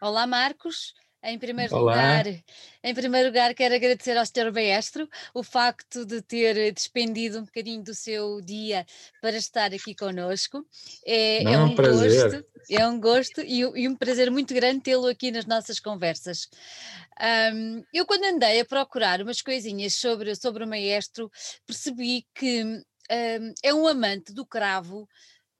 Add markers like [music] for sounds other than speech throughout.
Olá, Marcos. Em primeiro Olá. lugar, em primeiro lugar, quero agradecer ao Sr. Maestro o facto de ter despendido um bocadinho do seu dia para estar aqui conosco. É, Não, é é um um prazer. gosto, é um gosto e, um- e um prazer muito grande tê-lo aqui nas nossas conversas. Ahm, eu, quando andei a procurar umas coisinhas sobre, sobre o Maestro, percebi que ahm, é um amante do cravo,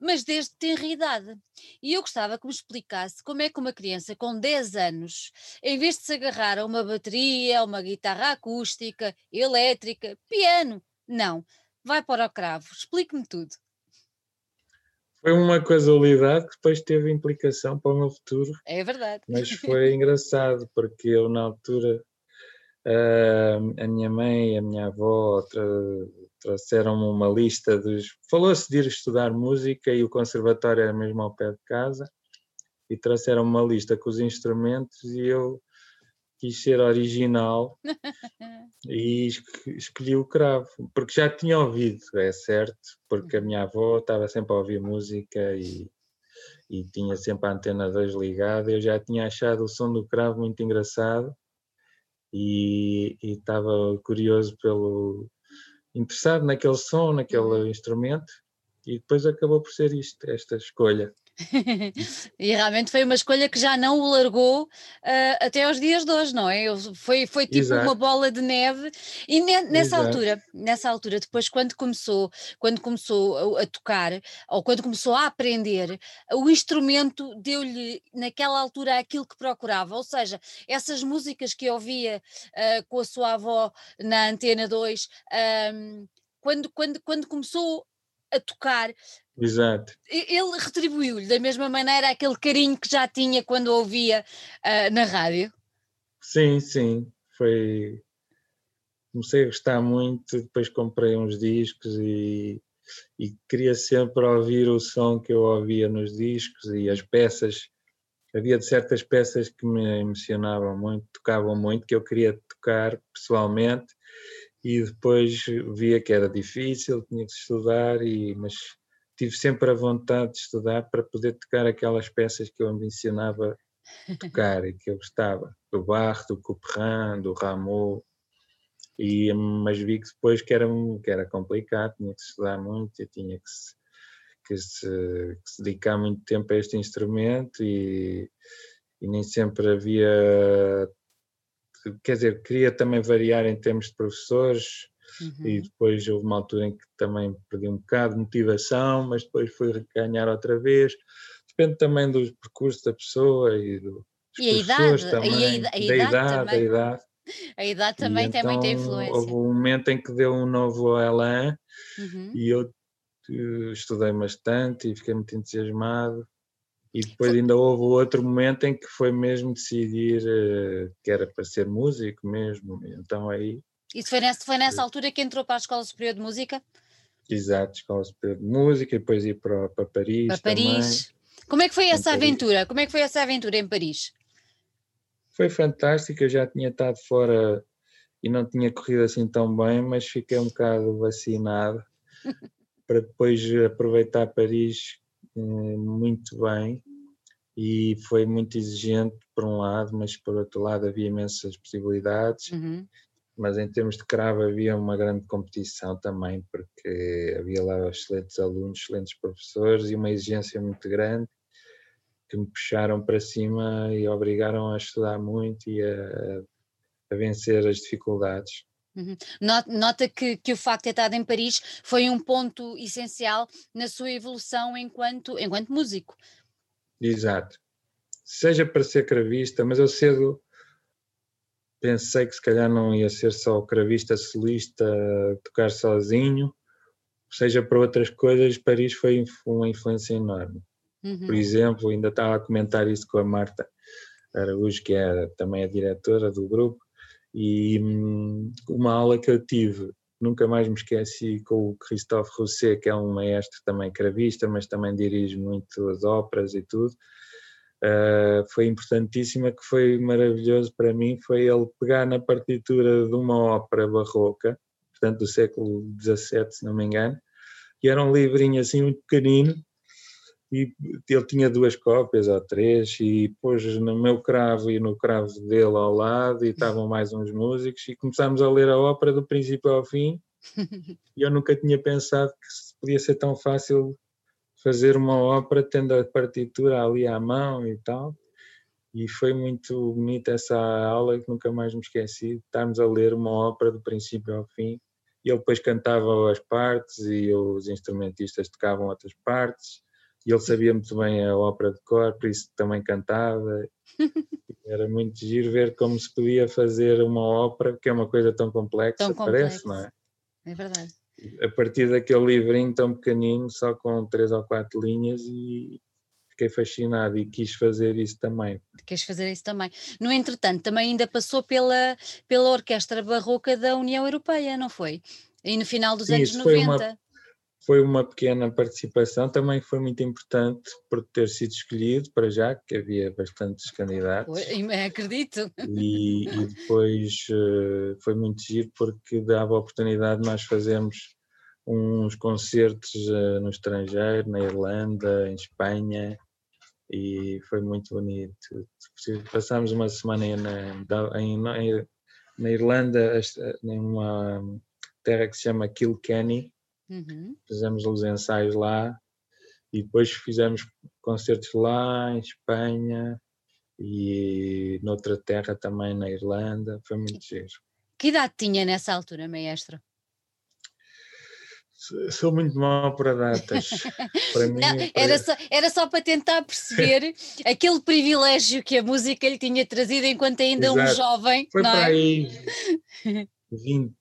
mas desde tenra idade. E eu gostava que me explicasse como é que uma criança com 10 anos, em vez de se agarrar a uma bateria, a uma guitarra acústica, elétrica, piano, não, vai para o cravo. Explique-me tudo. Foi uma casualidade que depois teve implicação para o meu futuro, É verdade. mas [laughs] foi engraçado porque eu na altura ah, a minha mãe e a minha avó tra trouxeram-me uma lista dos. Falou-se de ir estudar música e o conservatório era mesmo ao pé de casa e trouxeram uma lista com os instrumentos e eu quis ser original [laughs] e esco- escolhi o cravo, porque já tinha ouvido, é certo, porque a minha avó estava sempre a ouvir música e, e tinha sempre a antena 2 ligada, eu já tinha achado o som do cravo muito engraçado e e estava curioso pelo interessado naquele som, naquele instrumento e depois acabou por ser isto, esta escolha. [laughs] e realmente foi uma escolha que já não o largou ah, até aos dias de hoje, não é? Foi, foi tipo uma Exato. bola de neve. E ne- nessa Exato. altura, nessa altura, depois quando começou, quando começou a, a tocar, ou quando começou a aprender, o instrumento deu-lhe naquela altura aquilo que procurava, ou seja, essas músicas que ouvia ah, com a sua avó na Antena 2, ahm, quando, quando, quando começou a tocar, Exato. ele retribuiu-lhe da mesma maneira aquele carinho que já tinha quando ouvia ah, na rádio. Sim, sim, foi. Comecei a gostar muito, depois comprei uns discos e, e queria sempre ouvir o som que eu ouvia nos discos e as peças. Havia de certas peças que me emocionavam muito, tocavam muito, que eu queria tocar pessoalmente e depois via que era difícil, tinha que estudar, e, mas tive sempre a vontade de estudar para poder tocar aquelas peças que eu ambicionava tocar e que eu gostava, do Bach, do Couperin, do Rameau, e, mas vi que depois que era, que era complicado, tinha que estudar muito, eu tinha que se, que se, que se dedicar muito tempo a este instrumento e, e nem sempre havia, quer dizer, queria também variar em termos de professores, e Uhum. depois houve uma altura em que também perdi um bocado de motivação, mas depois fui ganhar outra vez. Depende também do percurso da pessoa e do, dos E a idade, e a também, a da idade idade, da também. idade. A idade E também tem muita então influência. houve um momento em que deu um novo elan Uhum. e eu eh, estudei bastante e fiquei muito entusiasmado. E depois ainda houve outro momento em que foi mesmo decidir eh, que era para ser músico mesmo. Então aí Isso foi nessa, foi nessa altura que entrou para a Escola Superior de Música, Exato, Escola Superior de Música, e depois ir para, para Paris para também. Paris. Como é que foi Em essa Paris. aventura? Como é que foi essa aventura em Paris? Foi fantástico, eu já tinha estado fora e não tinha corrido assim tão bem, mas fiquei um bocado vacinado [laughs] para depois aproveitar Paris eh, muito bem e foi muito exigente por um lado, mas por outro lado havia imensas possibilidades. Uhum. Mas em termos de cravo havia uma grande competição também, porque havia lá excelentes alunos, excelentes professores e uma exigência muito grande que me puxaram para cima e obrigaram a estudar muito e a, a vencer as dificuldades. Uhum. No- Nota que, que o facto de ter estado em Paris foi um ponto essencial na sua evolução enquanto, enquanto músico. Exato. Seja para ser cravista, mas eu cedo pensei que se calhar não ia ser só cravista solista, tocar sozinho, seja para outras coisas, Paris foi uma influência enorme. Uhum. Por exemplo, ainda estava a comentar isso com a Marta Araújo, que é também a diretora do grupo, e hum, uma aula que eu tive, nunca mais me esqueci, com o Christophe Rousset, que é um maestro também cravista, mas também dirige muito as óperas e tudo, Uh, foi importantíssima, que foi maravilhoso para mim, foi ele pegar na partitura de uma ópera barroca, portanto do século XVII, se não me engano, e era um livrinho assim muito pequenino, e ele tinha duas cópias ou três e pôs no meu cravo e no cravo dele ao lado e estavam mais uns músicos e começámos a ler a ópera do princípio ao fim [laughs] e eu nunca tinha pensado que podia ser tão fácil fazer uma ópera tendo a partitura ali à mão e tal e foi muito bonita essa aula que nunca mais me esqueci, estarmos a ler uma ópera do princípio ao fim e ele depois cantava as partes e os instrumentistas tocavam outras partes e ele sabia muito bem a ópera de cor, por isso também cantava. [laughs] Era muito giro ver como se podia fazer uma ópera, que é uma coisa tão complexa, tão parece, não é? É verdade. A partir daquele livrinho tão pequenino, só com três ou quatro linhas, e fiquei fascinado e quis fazer isso também. Quis fazer isso também. No entretanto, também ainda passou pela, pela Orquestra Barroca da União Europeia, não foi? E no final dos Sim, anos 90. Foi uma, foi uma pequena participação, também foi muito importante por ter sido escolhido para já, que havia bastantes candidatos. acredito. E, e depois uh, foi muito giro porque dava a oportunidade de nós fazermos uns concertos uh, no estrangeiro, na Irlanda, em Espanha, e foi muito bonito. Passámos uma semana na, em, na Irlanda, em uma terra que se chama Kilkenny, Uhum. Fizemos os ensaios lá e depois fizemos concertos lá em Espanha e noutra terra também na Irlanda. Foi muito giro. Que idade tinha nessa altura, maestro? Sou muito mau para datas. [laughs] Para mim, Não, era, só, era só para tentar perceber [laughs] aquele privilégio que a música lhe tinha trazido enquanto ainda Exato. um jovem. Foi não para é? aí [laughs] 20,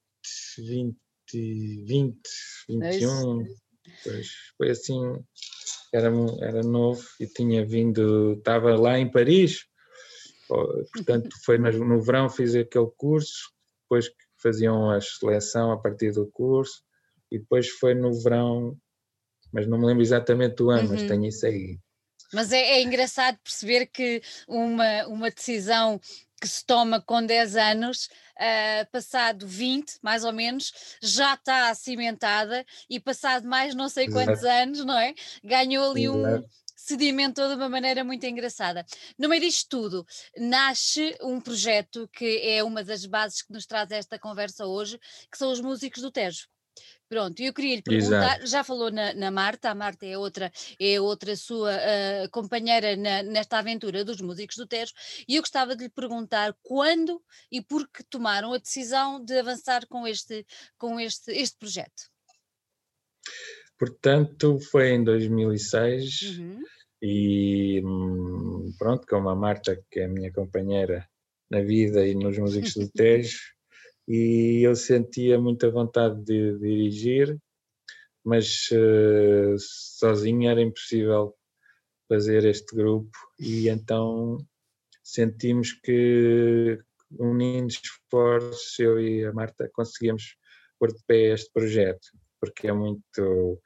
20, 20, 21, pois foi assim, era, era novo e tinha vindo, estava lá em Paris, portanto foi no verão fiz aquele curso, depois faziam a seleção a partir do curso e depois foi no verão, mas não me lembro exatamente do ano, uhum. mas tenho isso aí. Mas é, é, engraçado perceber que uma, uma decisão que se toma com 10 anos, uh, passado 20, mais ou menos, já está cimentada e passado mais não sei quantos Exato. anos, não é? Ganhou ali Exato. um sedimentou de uma maneira muito engraçada. No meio disto tudo, nasce um projeto que é uma das bases que nos traz esta conversa hoje, que são os músicos do Tejo. Pronto, eu queria lhe perguntar, Exato. já falou na, na, Marta, a Marta é outra, é outra sua uh, companheira na, nesta aventura dos músicos do Tejo, e eu gostava de lhe perguntar quando e por que tomaram a decisão de avançar com este, com este, este projeto. Portanto, foi em 2006 uhum. e hum, pronto, como a Marta, que é a minha companheira na vida e nos músicos do [laughs] Tejo, e eu sentia muita vontade de, dirigir, mas uh, sozinho era impossível fazer este grupo e então sentimos que unindo esforços, eu e a Marta conseguimos pôr de pé este projeto, porque é muito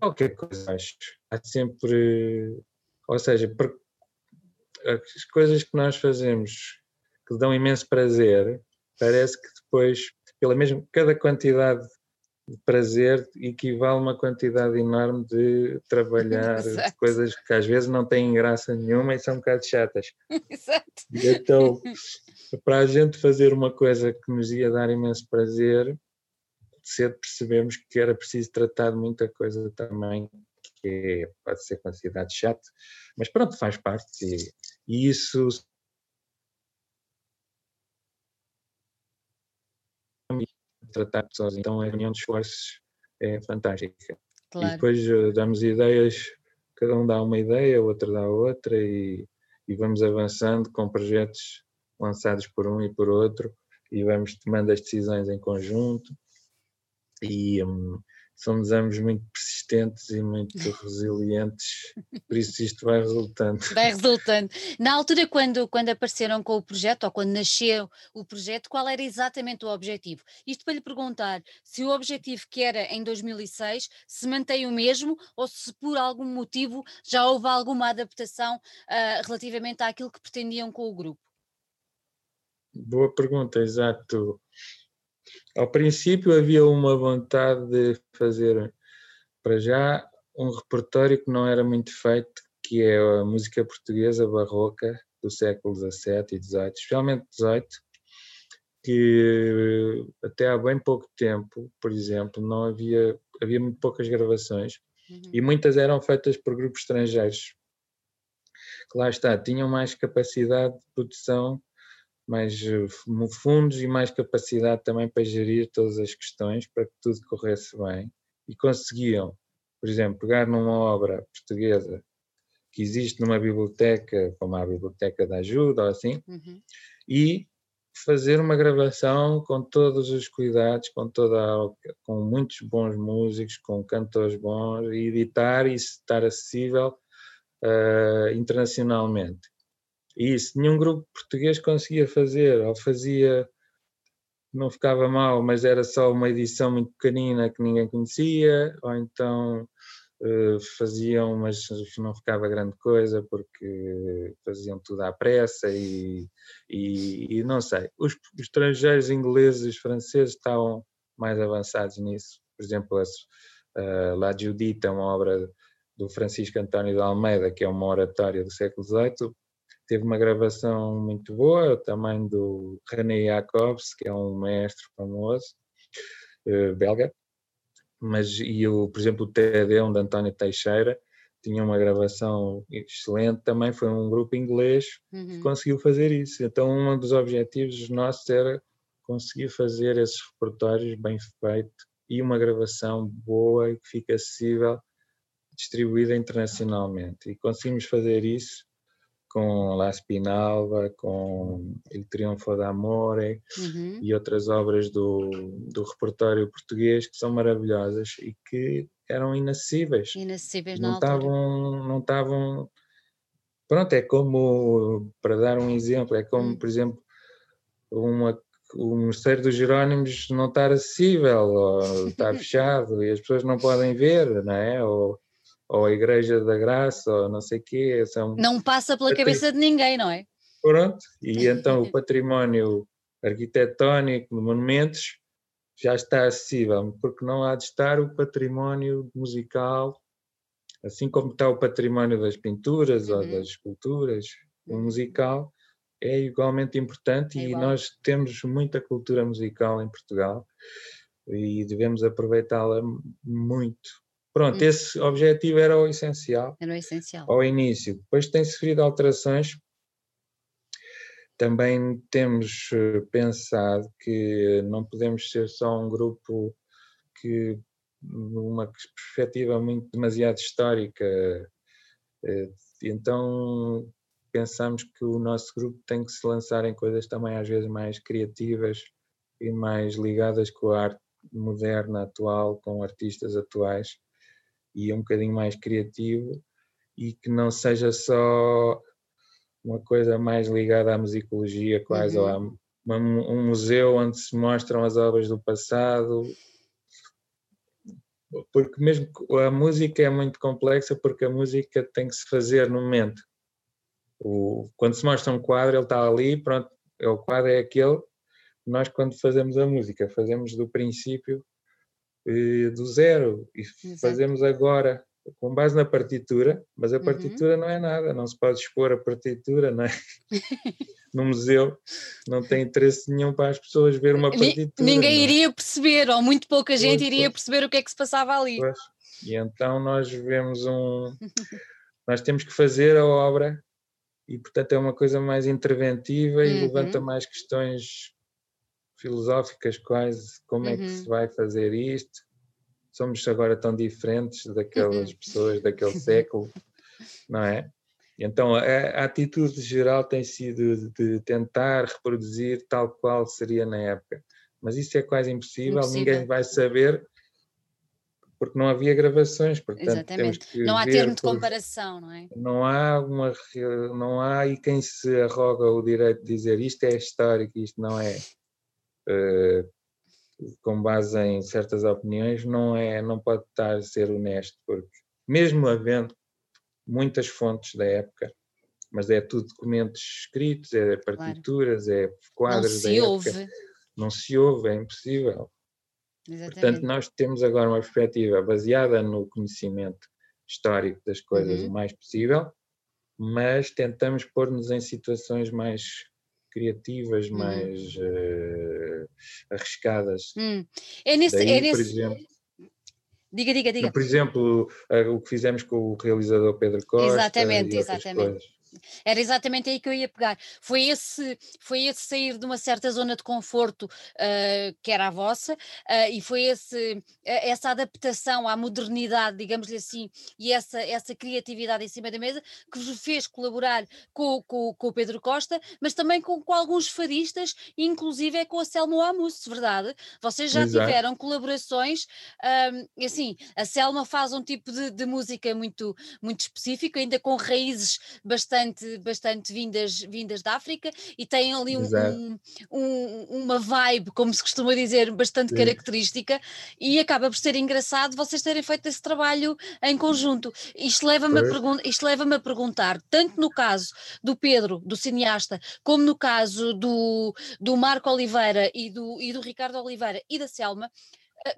qualquer coisa acho. Há sempre, ou seja, as coisas que nós fazemos que dão imenso prazer, parece que depois, pela mesma, cada quantidade de prazer equivale a uma quantidade enorme de trabalhar [laughs] de coisas que às vezes não têm graça nenhuma e são um bocado chatas. [laughs] Exato. Então, para a gente fazer uma coisa que nos ia dar imenso prazer, cedo percebemos que era preciso tratar de muita coisa também que pode ser considerado chato, mas pronto, faz parte e isso tratar pessoas, então a reunião de esforços é fantástica. Claro. E depois uh, damos ideias, cada um dá uma ideia, o outro dá outra e, e vamos avançando com projetos lançados por um e por outro e vamos tomando as decisões em conjunto e, um, somos ambos muito persistentes e muito [laughs] resilientes, por isso isto vai resultando. Vai resultando. Na altura, quando, quando apareceram com o projeto, ou quando nasceu o projeto, qual era exatamente o objetivo? Isto para lhe perguntar se o objetivo que era em 2006 se mantém o mesmo ou se por algum motivo já houve alguma adaptação uh, relativamente àquilo que pretendiam com o grupo. Boa pergunta, exato. Ao princípio havia uma vontade de fazer, para já, um repertório que não era muito feito, que é a música portuguesa barroca do século XVII e XVIII, especialmente XVIII, que até há bem pouco tempo, por exemplo, não havia, havia muito poucas gravações uhum. e muitas eram feitas por grupos estrangeiros. Que lá está, tinham mais capacidade de produção, mais eh, fundos e mais capacidade também para gerir todas as questões para que tudo corresse bem e conseguiam, por exemplo, pegar numa obra portuguesa que existe numa biblioteca, como a Biblioteca da Ajuda ou assim, uhum. e fazer uma gravação com todos os cuidados, com toda com muitos bons músicos, com cantores bons, e editar e estar acessível uh, internacionalmente. Isso nenhum grupo português conseguia fazer, ou fazia, não ficava mal, mas era só uma edição muito pequenina que ninguém conhecia, ou então eh, faziam, mas não ficava grande coisa porque faziam tudo à pressa e, e, e não sei. Os, os, estrangeiros ingleses franceses estavam mais avançados nisso. Por exemplo, uh, La Judita, uma obra do Francisco António de Almeida, que é uma oratória do século XVIII, teve uma gravação muito boa, também do René Jacobs, que é um mestre famoso, uh, belga, mas e o, por exemplo, o TD1 de António Teixeira tinha uma gravação excelente, também foi um grupo inglês uhum. que conseguiu fazer isso. Então, um dos objetivos nossos era conseguir fazer esses repertórios bem feitos e uma gravação boa e que fique acessível, distribuída internacionalmente. E conseguimos fazer isso com La Spinalva, com Il Triunfo d'Amore uhum. e outras obras do, do repertório português que são maravilhosas e que eram inacessíveis. Inacessíveis não estavam, não estavam. Pronto, é como, para dar um exemplo, é como, uhum. por exemplo, uma, o Mosteiro dos Jerónimos não estar acessível, ou estar [laughs] fechado, e as pessoas não podem ver, não é? Ou, ou a Igreja da Graça, ou não sei o quê. São não passa pela cabeça de ninguém, não é? Pronto, e [laughs] então o património arquitetónico de monumentos já está acessível, porque não há de estar o património musical, assim como está o património das pinturas uhum. ou das esculturas, o uhum. musical é igualmente importante é igual. e nós temos muita cultura musical em Portugal e devemos aproveitá-la muito. Pronto, hum. esse objetivo era o essencial. Era o essencial. Ao início. Depois tem sofrido alterações. Também temos eh, pensado que não podemos ser só um grupo que, numa perspectiva muito demasiado histórica, eh, então pensamos que o nosso grupo tem que se lançar em coisas também às vezes mais criativas e mais ligadas com a arte moderna atual, com artistas atuais e um bocadinho mais criativo e que não seja só uma coisa mais ligada à musicologia quase, uhum. ou a uma, um museu onde se mostram as obras do passado, porque mesmo a música é muito complexa porque a música tem que se fazer no momento. O, quando se mostra um quadro, ele está ali, pronto, é o quadro é aquele. Nós quando fazemos a música, fazemos do princípio do zero e Exato. fazemos agora com base na partitura, mas a uhum. partitura uhum. não é nada, não se pode expor a partitura, não é? [laughs] no museu não tem interesse nenhum para as pessoas ver uma partitura. Ninguém é? iria perceber, ou muito pouca gente muito iria perceber o que é que se passava ali. Pois. E então nós vemos um. nós temos que fazer a obra e, portanto, é uma coisa mais interventiva e uhum. levanta mais questões filosóficas quase, como uhum. é que se uhum. vai fazer isto? Somos agora tão diferentes daquelas uhum. pessoas daquele [laughs] século, não é? Então a, a, atitude geral tem sido de tentar reproduzir tal qual seria na época, mas isso é quase impossível, impossível. ninguém vai saber porque não havia gravações, portanto Exatamente. não há termo de comparação, não é? Não há uma não há e quem se arroga o direito de dizer isto é histórico, isto não é. Eh, com base em certas opiniões, não, é, não pode estar a ser honesto, porque mesmo havendo muitas fontes da época, mas é tudo documentos escritos, é partituras, claro. é quadros da época. não se ouve, é impossível. Exatamente. Portanto, nós temos agora uma perspectiva baseada no conhecimento histórico das coisas uhum. o mais possível, mas tentamos pôr-nos em situações mais criativas, uhum. mais uh, arriscadas. Hum. É nesse, Daí, é nesse... por exemplo, Diga, diga, diga. Por exemplo, uh, o que fizemos com o realizador Pedro Costa. Exatamente, exatamente. Era exatamente aí que eu ia pegar. Foi esse, foi esse sair de uma certa zona de conforto uh, que era a vossa, uh, e foi esse, essa adaptação à modernidade, digamos-lhe assim, e essa, essa criatividade em cima da mesa que vos fez colaborar com, com, com o Pedro Costa, mas também com, com alguns fadistas, inclusive é com a Selma Amus, verdade? Vocês já Exato. tiveram colaborações, um, assim, a Selma faz um tipo de, de música muito, muito específico, ainda com raízes bastante bastante, bastante vindas, vindas da África e têm ali um, um, um, uma vibe, como se costuma dizer, bastante Sim. característica e acaba por ser engraçado vocês terem feito esse trabalho em conjunto. Isto leva-me a, leva a perguntar, tanto no caso do Pedro, do cineasta, como no caso do, do Marco Oliveira e do, e do Ricardo Oliveira e da Selma,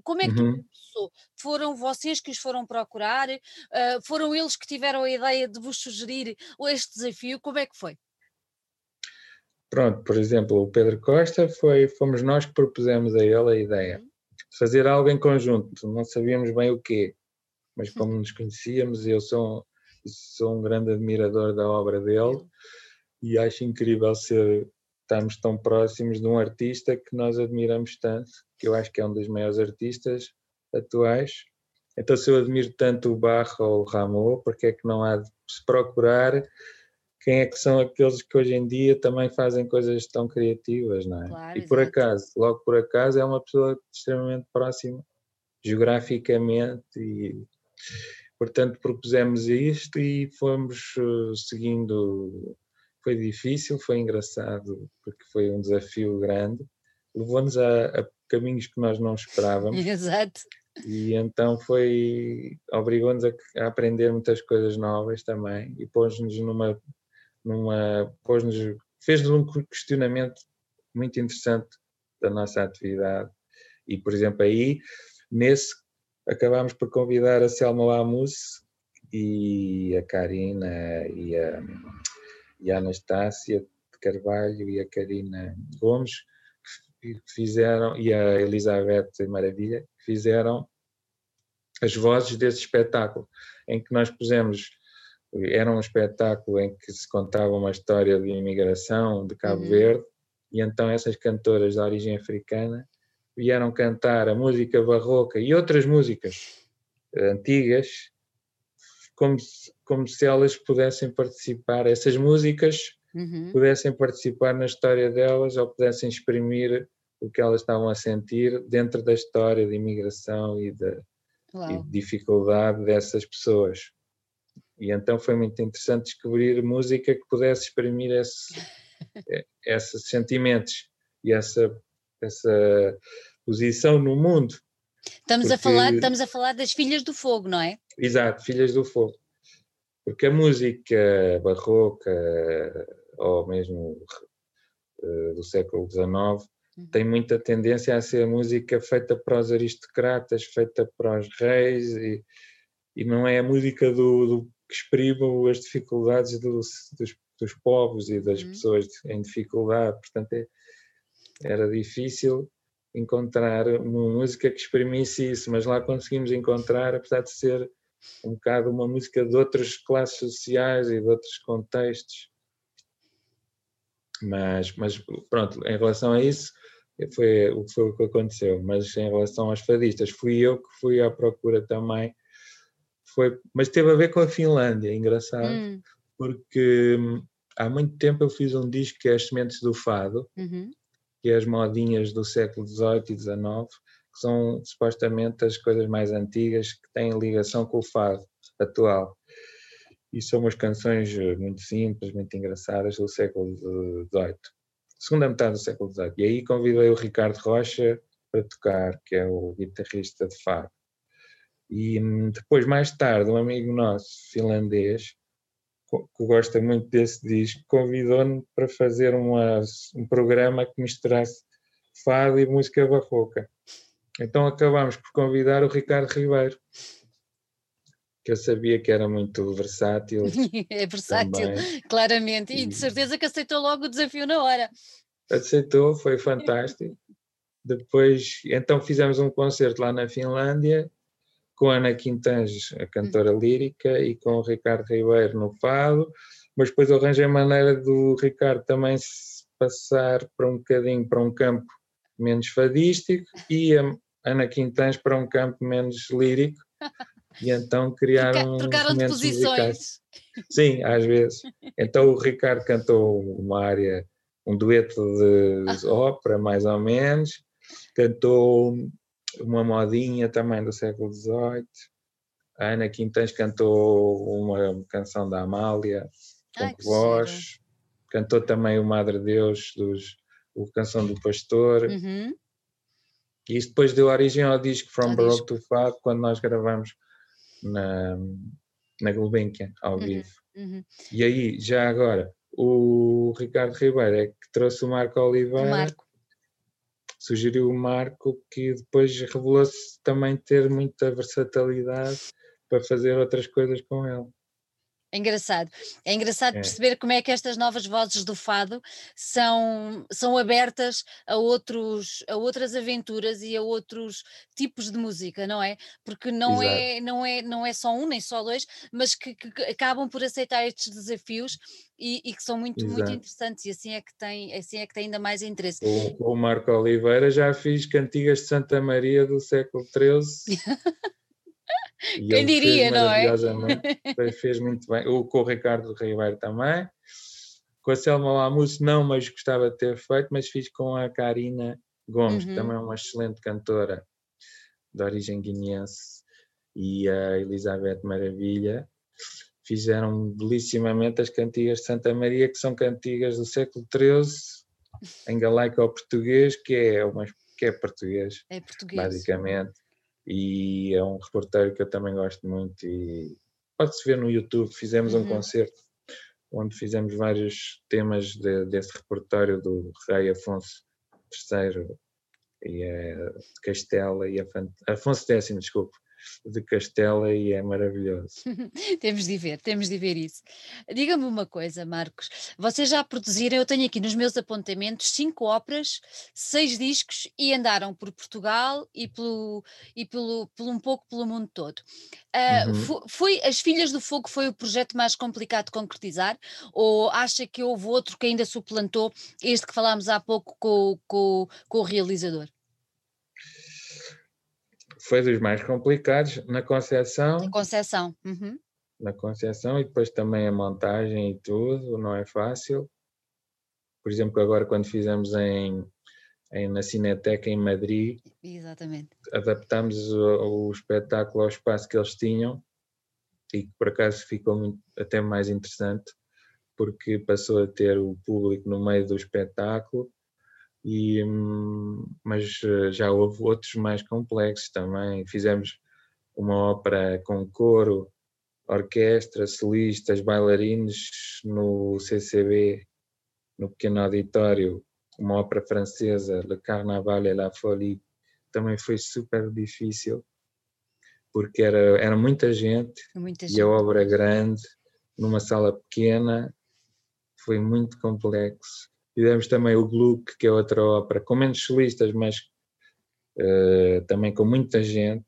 como é que uhum. começou? Foram vocês que os foram procurar? Uh, foram eles que tiveram a ideia de vos sugerir este desafio? Como é que foi? Pronto, por exemplo, o Pedro Costa foi, fomos nós que propusemos a ele a ideia uhum. de fazer algo em conjunto. Não sabíamos bem o quê, mas como [laughs] nos conhecíamos, eu sou, sou um grande admirador da obra dele e acho incrível ser estarmos tão próximos de um artista que nós admiramos tanto, que eu acho que é um dos maiores artistas atuais. Então, se eu admiro tanto o Barro ou o Rameau, porque é que não há de se procurar quem é que são aqueles que hoje em dia também fazem coisas tão criativas, não é? Claro, e por exatamente. acaso, logo por acaso, é uma pessoa extremamente próxima, geograficamente, e portanto propusemos isto e fomos uh, seguindo foi difícil, foi engraçado, porque foi um desafio grande, levou-nos a, a, caminhos que nós não esperávamos. [laughs] Exato. E então foi, obrigou-nos a, a, aprender muitas coisas novas também e pôs-nos numa, numa pôs-nos, fez-nos um questionamento muito interessante da nossa atividade. E, por exemplo, aí, nesse, acabámos por convidar a Selma Lamus e a Karina e a e a Anastácia de Carvalho e a Karina Gomes que fizeram, e a Elizabeth Maravilha, que fizeram as vozes desse espetáculo, em que nós pusemos, era um espetáculo em que se contava uma história de imigração de Cabo uhum. Verde, e então essas cantoras de origem africana vieram cantar a música barroca e outras músicas antigas como se, como se elas pudessem participar, essas músicas uhum. pudessem participar na história delas ou pudessem exprimir o que elas estavam a sentir dentro da história de imigração e de, e de dificuldade dessas pessoas. E então foi muito interessante descobrir música que pudesse exprimir esse, [laughs] esses sentimentos e essa, essa posição no mundo. Estamos, Porque... a falar, estamos a falar das Filhas do Fogo, não é? Exato, Filhas do Fogo. Porque a música barroca ou mesmo uh, do século XIX. Tem muita tendência a ser música feita para os aristocratas, feita para os reis e, e não é a música do, do que exprime as dificuldades dos, dos, dos povos e das uhum. pessoas em dificuldade. Portanto, é, era difícil encontrar uma música que exprimisse isso, mas lá conseguimos encontrar, apesar de ser um bocado uma música de outras classes sociais e de outros contextos. Mas, mas pronto, em relação a isso, foi, foi o que aconteceu. Mas em relação aos fadistas, fui eu que fui à procura também. Foi, mas teve a ver com a Finlândia, engraçado, hum. porque hum, há muito tempo eu fiz um disco que é As Sementes do Fado, uhum que é as modinhas do século XVIII e XIX, que são supostamente as coisas mais antigas que têm ligação com o fado atual. E são umas canções eh, muito simples, muito engraçadas do século XVIII, segunda metade do século XVIII. E aí convidei o Ricardo Rocha para tocar, que é o guitarrista de fado. E hum, depois, mais tarde, um amigo nosso, finlandês, que gosta muito desse disco, convidou-me para fazer uma, um programa que misturasse fado e música barroca. Então acabámos por convidar o Ricardo Ribeiro, que eu sabia que era muito versátil. [laughs] é versátil, também. claramente, e de certeza que aceitou logo o desafio na hora. Aceitou, foi [laughs] fantástico. Depois, então fizemos um concerto lá na Finlândia com a Ana Quintanges, a cantora hum. lírica, e com o Ricardo Ribeiro no fado, mas depois arranjei a maneira do Ricardo também se passar para um bocadinho para um campo menos fadístico e a Ana Quintanges para um campo menos lírico, [laughs] e então criaram Trocaram de posições. Musicais. Sim, às vezes. Então o Ricardo cantou uma área, um dueto de ah. ópera, mais ou menos, cantou uma modinha também do século XVIII. A Ana Quintães cantou uma canção da Amália, com Ai, voz. Cantou também o Madre Deus, dos, o Canção do Pastor. Uhum. E isso depois deu origem ao disco From Baroque to Fado, quando nós gravamos na, na Gulbenkian, ao uhum. vivo. Uhum. E aí, já agora, o Ricardo Ribeiro é que trouxe o Marco Oliveira. O Marco sugeriu o Marco, que depois revelou-se também ter muita versatilidade para fazer outras coisas com ele. É engraçado. É engraçado é. perceber como é que estas novas vozes do fado são, são abertas a, outros, a outras aventuras e a outros tipos de música, não é? Porque não, é, não, é, não é só um nem só dois, mas que, que acabam por aceitar estes desafios e, e que são muito, muito interessantes e assim é que tem, assim é que tem ainda mais interesse. O, o Marco Oliveira já fiz cantigas de Santa Maria do século XIII. [laughs] E Quem diria, não é? fez muito bem. O, com o Ricardo Ribeiro também. Com a Selma Lamus não, mas gostava de ter feito, mas fiz com a Karina Gomes, uhum. que também é uma excelente cantora de origem guineense, e a Elizabeth Maravilha. Fizeram belissimamente as cantigas de Santa Maria, que são cantigas do século XIII, em galaico ao português, que é, uma, que é português, é português, basicamente e é um reporteiro que eu também gosto muito e pode-se ver no YouTube, fizemos uhum. um concerto onde fizemos vários temas de, desse repertório do rei Afonso III e de Castela e Afonso X, desculpe, de Castela e é maravilhoso. [laughs] temos de ver, temos de ver isso. Diga-me uma coisa, Marcos, vocês já produziram, eu tenho aqui nos meus apontamentos cinco óperas, seis discos e andaram por Portugal e pelo, e pelo, pelo um pouco pelo mundo todo. Uh, uhum. foi, As Filhas do Fogo foi o projeto mais complicado de concretizar ou acha que houve outro que ainda suplantou este que falámos há pouco com, com, com o realizador? Foi dos mais complicados na Conceição. Na Conceição. Uhum. Na Conceição e depois também a montagem e tudo, não é fácil. Por exemplo, agora quando fizemos em, em na Cineteca em Madrid, Exatamente. adaptámos o, o espetáculo ao espaço que eles tinham e que por acaso ficou muito, até mais interessante porque passou a ter o público no meio do espetáculo e, hum, mas eh, já houve outros mais complexos também. Fizemos uma ópera com coro, orquestra, solistas, bailarinos no CCB, no pequeno auditório, uma ópera francesa, Le Carnaval et la Folie, também foi super difícil, porque era, era muita gente, muita gente. e a obra grande, numa sala pequena, foi muito complexo. Fizemos também o Gluck, que é outra ópera, com menos solistas, mas uh, também com muita gente.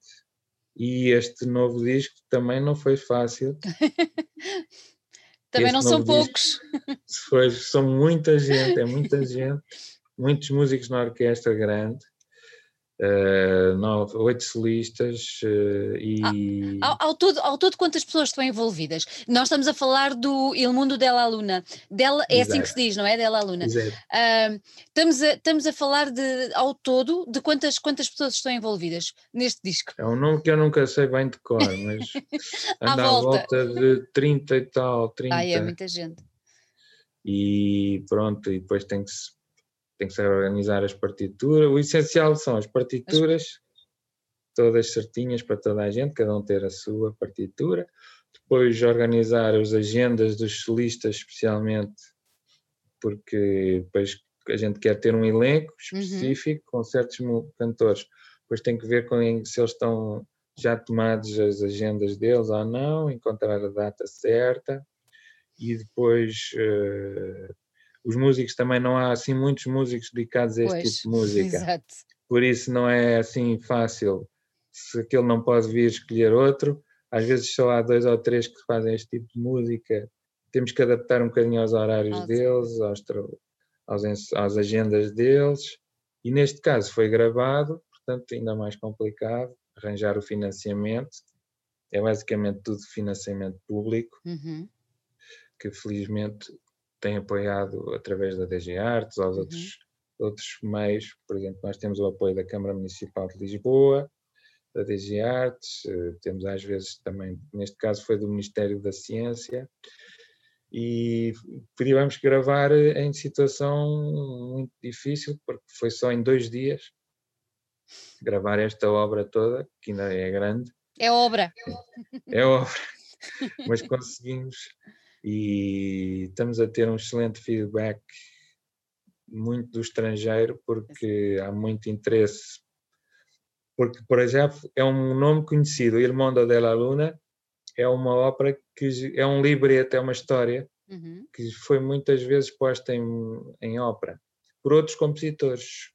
E este novo disco também não foi fácil. [laughs] também este não são poucos. Foi, são muita gente, é muita gente, muitos músicos na orquestra grande uh, nove, oito solistas uh, e. Ao, ao, todo, ao todo, quantas pessoas estão envolvidas? Nós estamos a falar do Il Mundo della Luna. Della, é Exato. assim que se diz, não é? Della Luna. Uh, estamos, a, estamos a falar de, ao todo de quantas, quantas pessoas estão envolvidas neste disco? É um nome que eu nunca sei bem de cor, mas [laughs] anda à volta. volta de 30 e tal. 30. Ah, é muita gente. E pronto, e depois tem que se tem que saber organizar as partituras. O essencial são as partituras, todas certinhas para toda a gente, cada um ter a sua partitura. Depois organizar as agendas dos solistas, especialmente, porque depois a gente quer ter um elenco Uhum. específico com certos cantores. Depois tem que ver com se eles estão já tomados as agendas deles ou não, encontrar a data certa e depois eh, os músicos também não há assim muitos músicos dedicados a este Pois, tipo de música exato. por isso não é assim fácil. Se aquele não pode vir escolher outro, às vezes só há dois ou três que fazem este tipo de música. Temos que adaptar um bocadinho aos horários Ah, deles, aos, aos às agendas deles. E neste caso foi gravado, portanto, ainda mais complicado arranjar o financiamento. É basicamente tudo financiamento público Uhum. que felizmente tem apoiado através da DG Artes, aos Uhum. outros, outros meios. Por exemplo, nós temos o apoio da Câmara Municipal de Lisboa, da DG Artes, eh, temos às vezes também, neste caso foi do Ministério da Ciência, e que gravar eh, em situação muito difícil, porque foi só em dois dias gravar esta obra toda, que ainda é grande, É obra. é obra, [laughs] mas conseguimos e estamos a ter um excelente feedback muito do estrangeiro porque há muito interesse porque por exemplo é um nome conhecido Il Mondo della Luna é uma ópera que é um libreto é uma história Uhum. que foi muitas vezes posta em, em ópera por outros compositores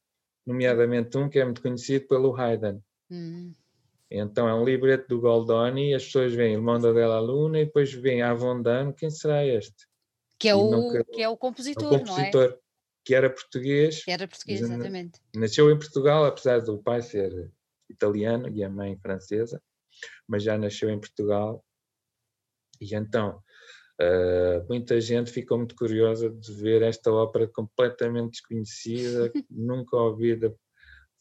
nomeadamente um que é muito conhecido pelo Haydn Hum. Então é um libreto do Goldoni as pessoas veem Mondo della Luna e depois veem Avondano, quem será este? Que é o, nunca- que é o É compositor, o não é? compositor, que era português, Que era português, exatamente. nasceu em Portugal, apesar do pai ser italiano e a mãe francesa, mas já nasceu em Portugal. E então, ah, muita gente ficou muito curiosa de ver esta ópera completamente desconhecida, [laughs] nunca ouvida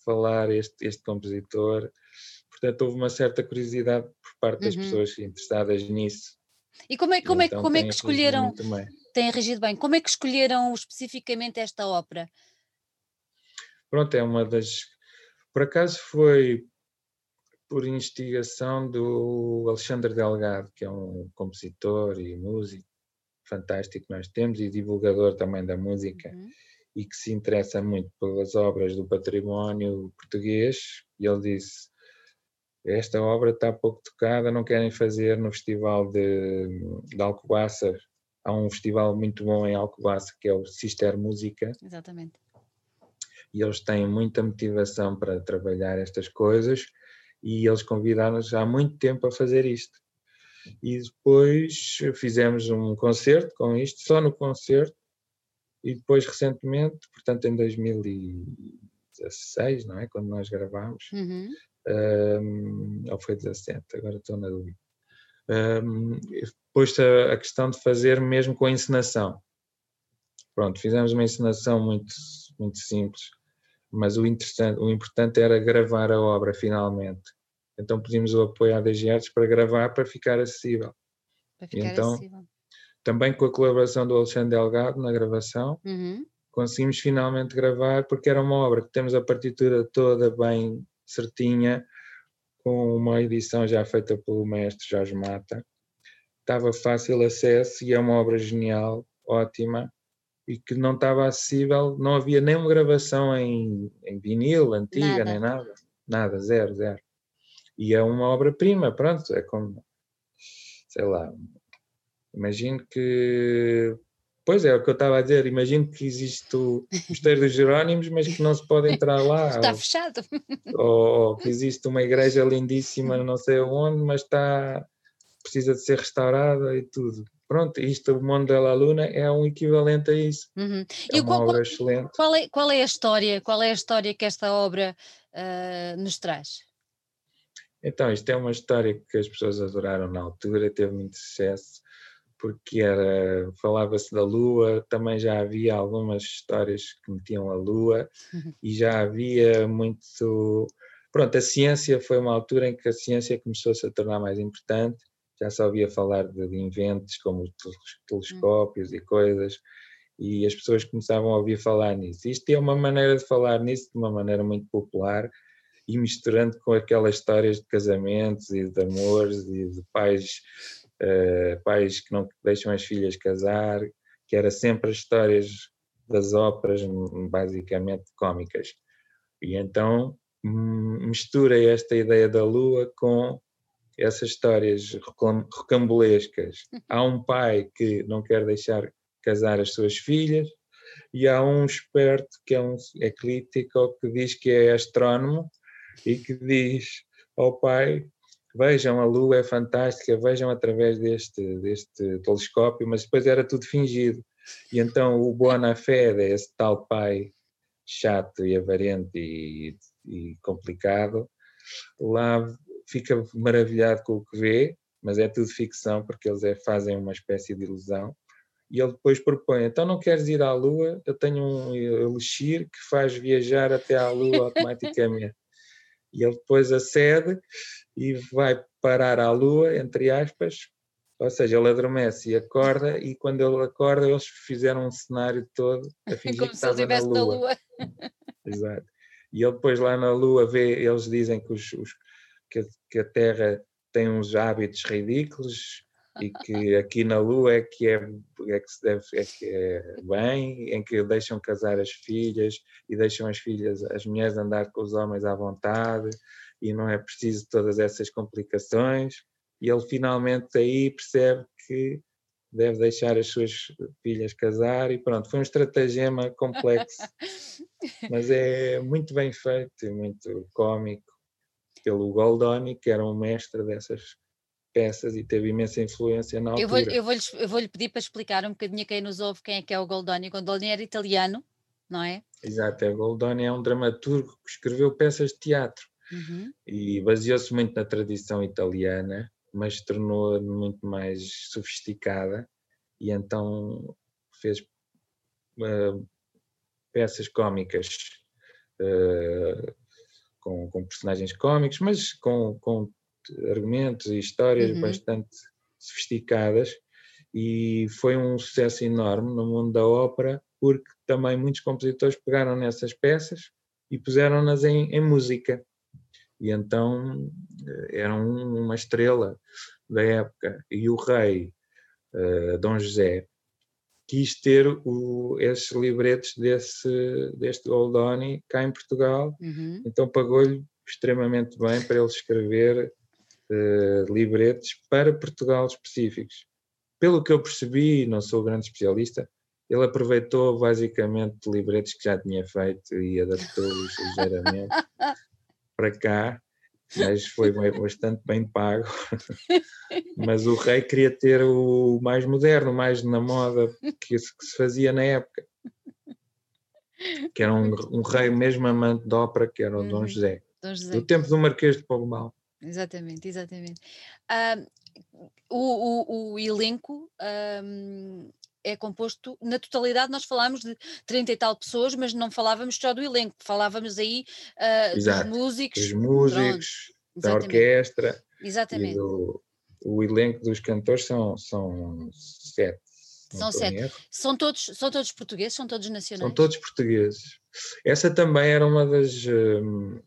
falar este, este compositor. Portanto, houve uma certa curiosidade por parte das Uhum. pessoas interessadas nisso. E como é, como é, então como é que escolheram, tem regido bem, como é que escolheram especificamente esta ópera? Pronto, é uma das. Por acaso foi por instigação do Alexandre Delgado, que é um compositor e músico fantástico que nós temos e divulgador também da música Uhum. e que se interessa muito pelas obras do património português. E ele disse: Esta obra está pouco tocada, não querem fazer no Festival de, de Alcobaça. Há um festival muito bom em Alcobaça que é o Sister Música Exatamente. e eles têm muita motivação para trabalhar estas coisas e eles convidaram-nos há muito tempo a fazer isto. E depois fizemos um concerto com isto, só no concerto, e depois recentemente, portanto em 2016, não é? Quando nós gravámos, Uhum. Um, ou foi 17, agora estou na dúvida. Um, depois a, a questão de fazer mesmo com a encenação. Pronto, fizemos uma encenação muito, muito simples, mas o, interessante, o importante era gravar a obra finalmente. Então pedimos o apoio à DG Artes para gravar, para ficar acessível. Para ficar então- acessível. Também com a colaboração do Alexandre Delgado na gravação, Uhum. conseguimos finalmente gravar, porque era uma obra que temos a partitura toda bem certinha, com uma edição já feita pelo mestre Jorge Mata. Estava fácil acesso e é uma obra genial, ótima, e que não estava acessível, não havia nenhuma gravação em, em vinil, antiga, Nada. nem nada. Nada, zero, zero. E é uma obra-prima, pronto, é como, sei lá, imagino que Pois é, o que eu estava a dizer, imagino que existe o Mosteiro dos Jerónimos, mas que não se pode entrar lá. [laughs] Está ou- fechado. ou, que existe uma igreja lindíssima não sei onde, mas está precisa de ser restaurada e tudo. Pronto, isto, o Mundo da Luna é um equivalente a isso. Uhum. É E uma qual, obra excelente. qual é, qual é a história? Qual é a história que esta obra ah, nos traz? Então, isto é uma história que as pessoas adoraram na altura, teve muito sucesso, porque era falava-se da Lua, também já havia algumas histórias que metiam a Lua Uhum. e já havia muito. Pronto, a ciência foi uma altura em que a ciência começou-se a tornar mais importante, já só ouvia falar de, de inventos como os teles- telescópios e coisas, e as pessoas começavam a ouvir falar nisso. Isto é uma maneira de falar nisso de uma maneira muito popular e misturando com aquelas histórias de casamentos e de amores e de pais, pais que não deixam as filhas casar, que era sempre as histórias das óperas, basicamente cómicas. E então mistura esta ideia da lua com essas histórias rocambolescas. Há um pai que não quer deixar casar as suas filhas, e há um esperto que é um eclíptico que diz que é astrónomo e que diz ao pai vejam a lua é fantástica, vejam através deste, deste telescópio, mas depois era tudo fingido. E então o Buona Fede, esse tal pai chato e avarente e, e complicado, lá fica maravilhado com o que vê, mas é tudo ficção porque eles é, fazem uma espécie de ilusão. E ele depois propõe: então não queres ir à Lua? Eu tenho um elixir que faz viajar até à Lua [laughs] automaticamente. E ele depois acede e vai parar à Lua, entre aspas, ou seja, ele adormece e acorda, e quando ele acorda, eles fizeram um cenário todo a [laughs] fingir Como que se ele estava na estivesse na Lua. lua. [laughs] Exato. E ele depois lá na Lua vê, eles dizem que, os, os- que, a- que a Terra tem uns hábitos ridículos e que aqui na Lua é que é, é que se deve é que é bem, em que deixam casar as filhas e deixam as filhas, as mulheres andar com os homens à vontade e não é preciso todas essas complicações. E ele finalmente aí percebe que deve deixar as suas filhas casar e pronto, foi um estratagema complexo [laughs] mas é muito bem feito e muito cómico pelo Goldoni, que era um mestre dessas peças e teve imensa influência na Eu vou, altura. eu, vou eu vou-lhe pedir para explicar um bocadinho a quem nos ouve quem é que é o Goldoni. O Goldoni era italiano, não é? Exato, é Goldoni é um dramaturgo que escreveu peças de teatro Uhum. e baseou-se muito na tradição italiana, mas tornou-a muito mais sofisticada e então fez ah, peças cómicas ah, com, com personagens cómicos, mas com, com argumentos e histórias Uhum. bastante sofisticadas e foi um sucesso enorme no mundo da ópera porque também muitos compositores pegaram nessas peças e puseram-nas em, em música e então eh, era um- uma estrela da época e o rei eh, Dom José quis ter o, esses libretos desse, deste Goldoni cá em Portugal Uhum. então pagou-lhe extremamente bem para ele escrever eh, libretos para Portugal específicos. Pelo que eu percebi, não sou grande especialista, ele aproveitou basicamente libretos que já tinha feito e adaptou-os ligeiramente [laughs] para cá, mas foi bastante bem pago. [laughs] mas o rei queria ter o mais moderno, o mais na moda que se, que se fazia na época. Que era um, um rei mesmo amante de ópera, que era o Dom Uhum. José. Dom José. Do tempo do Marquês de Pombal. Exatamente, exatamente. Ahm, o, o- o elenco ahm, é composto, na totalidade, nós falámos de 30 e tal pessoas, mas não falávamos só do elenco, falávamos aí dos Exato, músicos. Os músicos, da orquestra Exatamente. do, o elenco dos cantores são, são sete. São sete. São todos, são todos portugueses, são todos nacionais. São todos portugueses. Essa também era uma das. hum,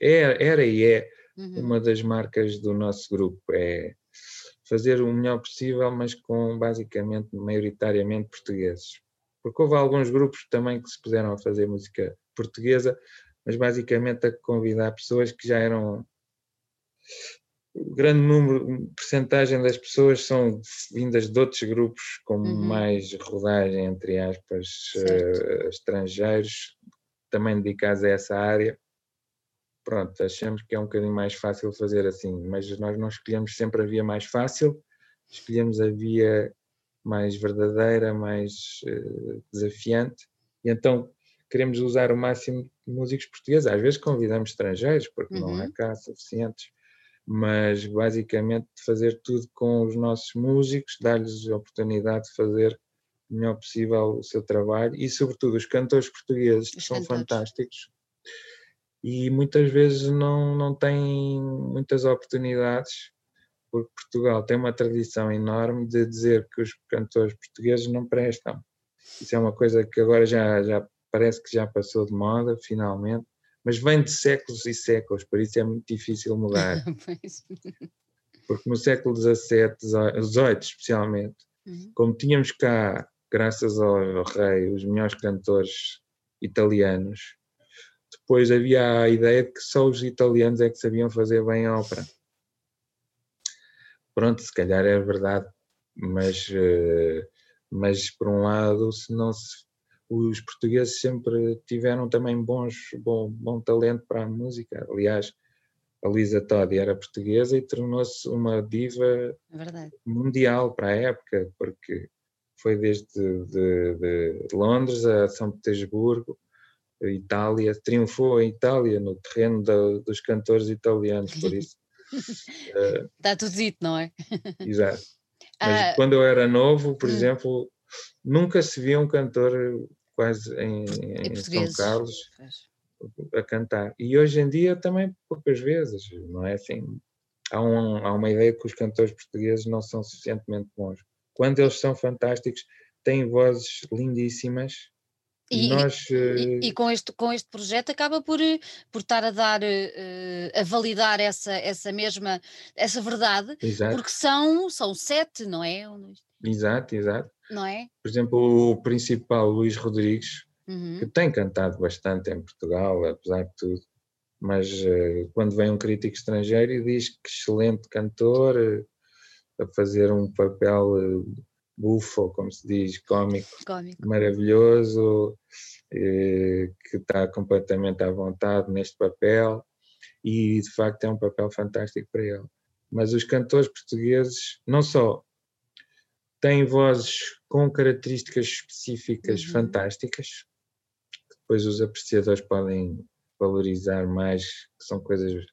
Era, era e é Uhum. uma das marcas do nosso grupo. É fazer o melhor possível, mas com basicamente, maioritariamente portugueses. Porque houve alguns grupos também que se puseram a fazer música portuguesa, mas basicamente a convidar pessoas que já eram. O grande número, percentagem das pessoas são vindas de outros grupos com Uhum. mais rodagem, entre aspas, eh, estrangeiros, também dedicados a essa área pronto, achamos que é um bocadinho mais fácil fazer assim, mas nós não escolhemos sempre a via mais fácil, escolhemos a via mais verdadeira, mais eh, desafiante, e então queremos usar o máximo de músicos portugueses. Às vezes convidamos estrangeiros, porque não há Uhum. cá suficientes, mas basicamente fazer tudo com os nossos músicos, dar-lhes a oportunidade de fazer o melhor possível o seu trabalho e, sobretudo, os cantores portugueses, que Os são cantores. fantásticos e muitas vezes não, não têm muitas oportunidades, porque Portugal tem uma tradição enorme de dizer que os cantores portugueses não prestam. Isso é uma coisa que agora já, já parece que já passou de moda, finalmente, mas vem de séculos e séculos, por isso é muito difícil mudar. [laughs] Porque no século XVII, XVIII especialmente, Uhum. como tínhamos cá graças ao rei, os melhores cantores italianos. Depois havia a ideia de que só os italianos é que sabiam fazer bem a ópera. Pronto, se calhar é verdade, mas, eh, mas por um lado, se não se, os portugueses sempre tiveram também bons, bom, bom talento para a música. Aliás, a Lisa Todi era portuguesa e tornou-se uma diva é mundial para a época, porque foi desde de, de Londres a São Petersburgo, Itália, triunfou em Itália, no terreno da, dos cantores italianos, por isso. uh, [laughs] Está tudo dito, não é? [laughs] Exato. Mas uh, quando eu era novo, por hum. exemplo, nunca se via um cantor quase em, em São Carlos a cantar. E hoje em dia também poucas vezes, não é assim? Há, um, há uma ideia que os cantores portugueses não são suficientemente bons. Quando eles são fantásticos, têm vozes lindíssimas, e, nós, e, e, eh, com, este, com este projeto acaba por, eh, por estar a dar, uh, a validar essa, essa mesma, essa verdade, exato. porque são, são sete, não é? Exato, exato. Não é? Por exemplo, o principal, Luís Rodrigues, uhum. que tem cantado bastante em Portugal, apesar de tudo, mas quando vem um crítico estrangeiro e diz que excelente cantor, a fazer um papel bufo, como se diz, cómico, cómico. maravilhoso, eh, que está completamente à vontade neste papel e de facto é um papel fantástico para ele. Mas os cantores portugueses não só têm vozes com características específicas uhum. fantásticas, que depois os apreciadores podem valorizar mais, que são coisas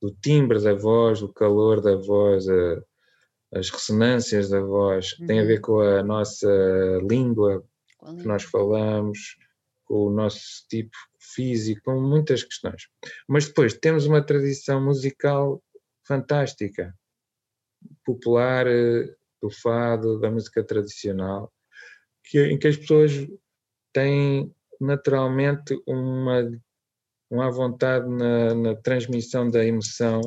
do timbre da voz, do calor da voz, a, as ressonâncias da voz, que uhum. tem a ver com a nossa língua que nós falamos, com o nosso tipo físico, com muitas questões. Mas depois temos uma tradição musical fantástica, popular, eh, do fado, da música tradicional, que, em que as pessoas têm naturalmente uma, uma vontade na, na transmissão da emoção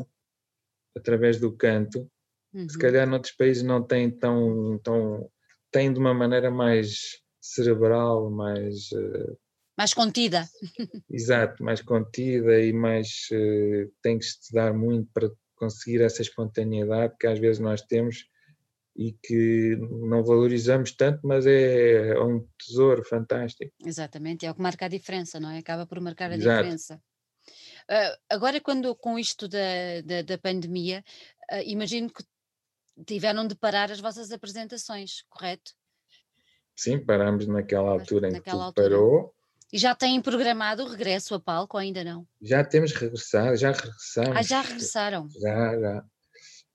através do canto Uhum. Se calhar noutros países não têm tão, tão têm de uma maneira mais cerebral, mais uh, mais contida. Exato, mais contida e mais uh, tem que estudar muito para conseguir essa espontaneidade que às vezes nós temos e que não valorizamos tanto, mas é, é um tesouro fantástico. Exatamente, é o que marca a diferença, não é? Acaba por marcar a Exato. diferença. Uh, agora, quando com isto da, da, da pandemia, uh, imagino que tiveram de parar as vossas apresentações, correto? Sim, parámos naquela altura naquela em que altura. parou. E já têm programado o regresso a palco ou ainda não? Já temos regressado, já regressamos. Ah, já regressaram? Já, já.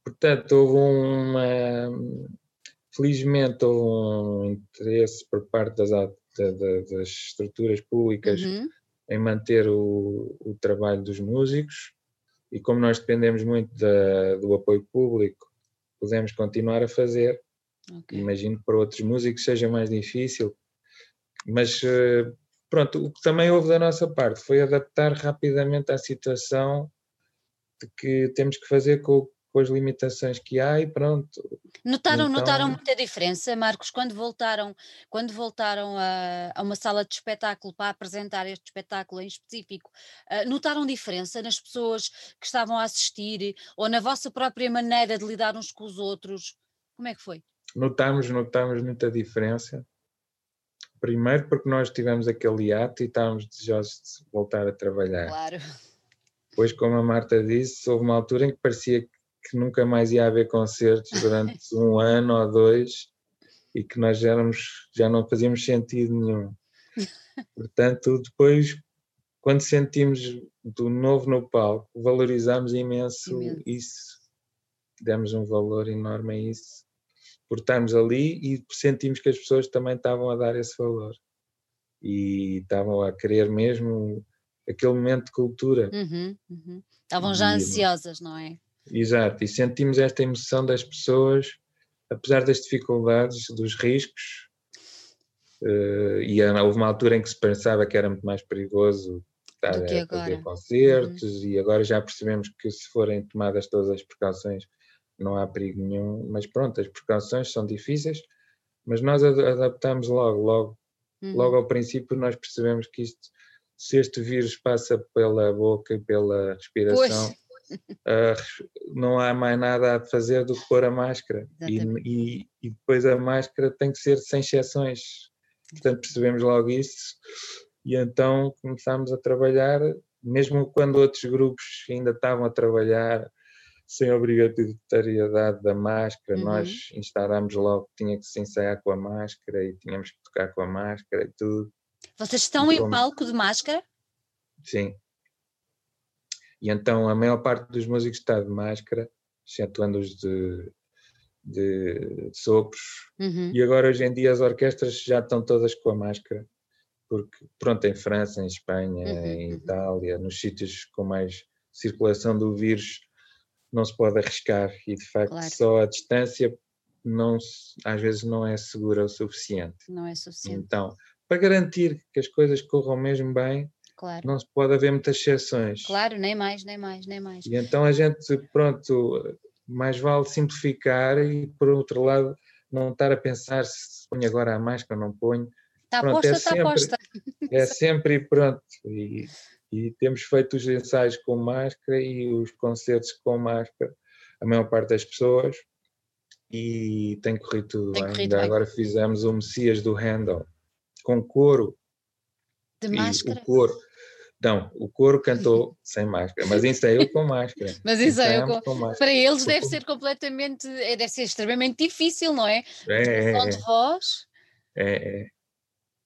Portanto, houve uma. Felizmente houve um interesse por parte das, das estruturas públicas uhum. em manter o, o, trabalho dos músicos e como nós dependemos muito da, do apoio público, pudemos continuar a fazer. Okay. Imagino que para outros músicos seja mais difícil, mas eh, pronto, o que também houve da nossa parte foi adaptar rapidamente à situação de que temos que fazer com, com as limitações que há e pronto. Notaram, então... notaram muita diferença, Marcos, quando voltaram, quando voltaram a, a, uma sala de espetáculo para apresentar este espetáculo em específico, uh, notaram diferença nas pessoas que estavam a assistir ou na vossa própria maneira de lidar uns com os outros? Como é que foi? Notamos, notamos muita diferença. Primeiro porque nós tivemos aquele ato e estávamos desejosos de voltar a trabalhar. Claro. Depois, como a Marta disse, houve uma altura em que parecia que nunca mais ia haver concertos durante um [laughs] ano ou dois e que nós já, éramos, já não fazíamos sentido nenhum. Portanto, depois, quando sentimos do novo no palco, valorizámos imenso, imenso. isso, demos um valor enorme a isso, por estarmos ali e sentimos que as pessoas também estavam a dar esse valor e estavam a querer mesmo aquele momento de cultura. Uhum, uhum. Estavam já e, ansiosas, não é? Exato, e sentimos esta emoção das pessoas, apesar das dificuldades, dos riscos, uh, e houve uma altura em que se pensava que era muito mais perigoso estar a fazer concertos, uhum. e agora já percebemos que se forem tomadas todas as precauções não há perigo nenhum, mas pronto, as precauções são difíceis, Mas nós adaptamos logo, logo, uhum. logo ao princípio nós percebemos que isto, se este vírus passa pela boca e pela respiração, uh, não há mais nada a fazer do que pôr a máscara. E, e, e, depois a máscara tem que ser sem exceções. Portanto, percebemos logo isso e então começámos a trabalhar, mesmo quando outros grupos ainda estavam a trabalhar sem obrigatoriedade da máscara, uhum. nós instalámos logo que tinha que se ensaiar com a máscara e tínhamos que tocar com a máscara e tudo. Vocês estão em palco de máscara? Sim. E então a maior parte dos músicos está de máscara, excetuando os de, de, de sopros. Uhum. E agora, hoje em dia, as orquestras já estão todas com a máscara, porque, pronto, em França, em Espanha, uhum. em uhum. Itália, nos sítios com mais circulação do vírus, não se pode arriscar e, de facto, claro. só a distância não, às vezes não é segura o suficiente. Não é suficiente. Então, para garantir que as coisas corram mesmo bem, Claro. Não se pode haver muitas exceções. Claro, nem mais, nem mais, nem mais. E então a gente, pronto, mais vale simplificar e, por outro lado, não estar a pensar se ponho agora a máscara ou não ponho. Está pronto, é está aposta. É sempre pronto. E, e temos feito os ensaios com máscara e os concertos com máscara, a maior parte das pessoas, e tem corrido tudo tem bem. Corrido bem. Agora fizemos o Messias do Handel com couro de máscara? o coro. Não, o coro cantou [laughs] sem máscara, mas ensaiou com máscara. [laughs] Mas ensaiou com... com máscara. Para eles deve ser completamente, é, deve ser extremamente difícil, não é? É, é, de voz. É, é.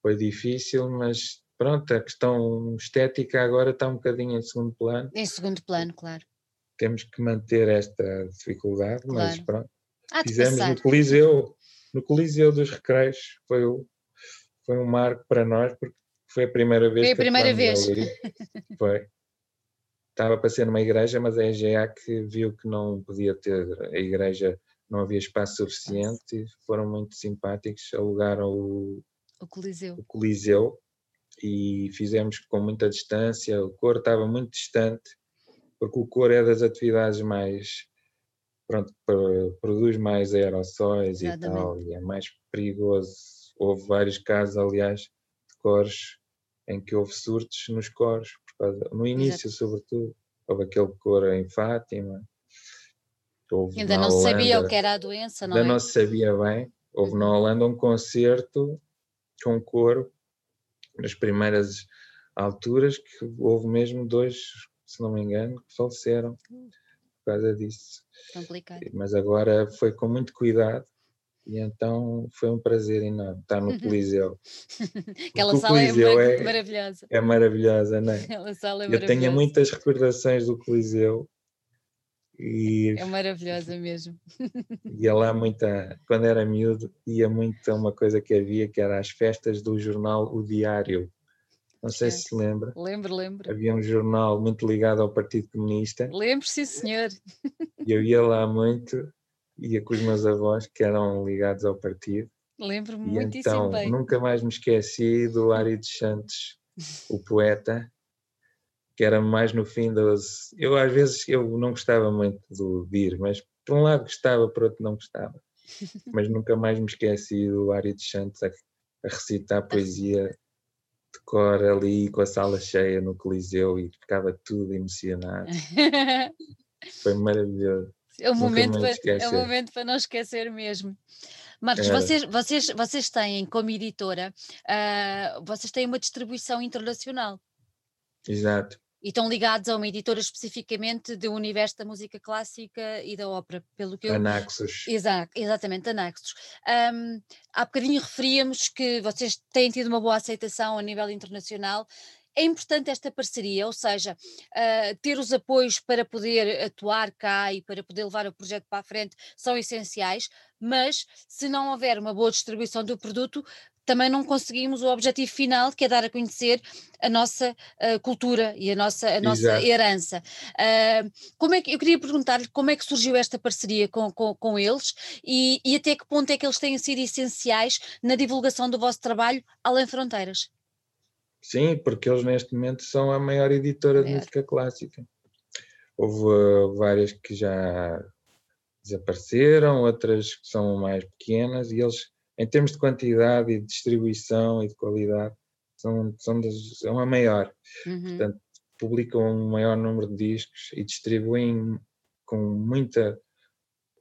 Foi difícil, mas pronto, a questão estética agora está um bocadinho em segundo plano. Em segundo plano, claro. Temos que manter esta dificuldade, claro. mas pronto. Fizemos no Coliseu, no Coliseu dos Recreios, foi, o, foi um marco para nós, porque foi a primeira vez Foi a primeira vez. Foi. Estava para ser numa igreja, mas a EGA que viu que não podia ter, a igreja não havia espaço suficiente foram muito simpáticos, alugaram o, o Coliseu. o Coliseu e fizemos com muita distância, o coro estava muito distante, porque o coro é das atividades mais, pronto, produz mais aerossóis Exatamente. e tal, e é mais perigoso. Houve vários casos, aliás, de coros em que houve surtos nos coros, causa, no início, Exato. sobretudo. Houve aquele coro em Fátima. Houve ainda não Holanda, sabia o que era a doença, não ainda é? não se sabia bem. Houve na uhum. Holanda um concerto com coro, nas primeiras alturas, que houve mesmo dois, se não me engano, que faleceram por causa disso. Complicado. Mas agora foi com muito cuidado e então foi um prazer enorme estar no Coliseu. [laughs] Aquela sala é Coliseu é, é, maravilhosa. É maravilhosa, não é? Aquela sala é Eu tenho muitas recordações do Coliseu. E, é maravilhosa mesmo. [laughs] Ia lá muita, quando era miúdo, ia muito a uma coisa que havia que era as festas do jornal O Diário. Não sei é. se se lembra. Lembro, lembro. Havia um jornal muito ligado ao Partido Comunista. Lembro, sim, senhor. E eu ia lá muito ia com os meus avós que eram ligados ao partido. Lembro-me muitíssimo então, bem. Nunca mais me esqueci do Ari dos Santos, o poeta, que era mais no fim dos. Eu às vezes eu não gostava muito do vir, mas por um lado gostava, por outro não gostava. [laughs] Mas nunca mais me esqueci do Ari dos Santos a, a recitar poesia de cor ali com a sala cheia no Coliseu e ficava tudo emocionado. [laughs] Foi maravilhoso. É um, momento para, é momento para não esquecer mesmo. Marcos, vocês, vocês, vocês têm como editora, uh, vocês têm uma distribuição internacional. Exato. E estão ligados a uma editora especificamente do universo da música clássica e da ópera, pelo que eu... Anaxos. Exato, exatamente, Anaxos. Um, há bocadinho referíamos que vocês têm tido uma boa aceitação a nível internacional é importante esta parceria, ou seja, uh, ter os apoios para poder atuar cá e para poder levar o projeto para a frente são essenciais, mas se não houver uma boa distribuição do produto, também não conseguimos o objetivo final, que é dar a conhecer a nossa uh, cultura e a nossa, a nossa herança. Uh, como é que, eu queria perguntar-lhe como é que surgiu esta parceria com, com, com eles e, e até que ponto é que eles têm sido essenciais na divulgação do vosso trabalho além fronteiras? Sim, porque eles neste momento são a maior editora de música clássica. Houve uh, várias que já desapareceram, outras que são mais pequenas, e eles em termos de quantidade e de distribuição e de qualidade, são, são, das, são a maior. Uhum. Portanto, publicam um maior número de discos e distribuem com muita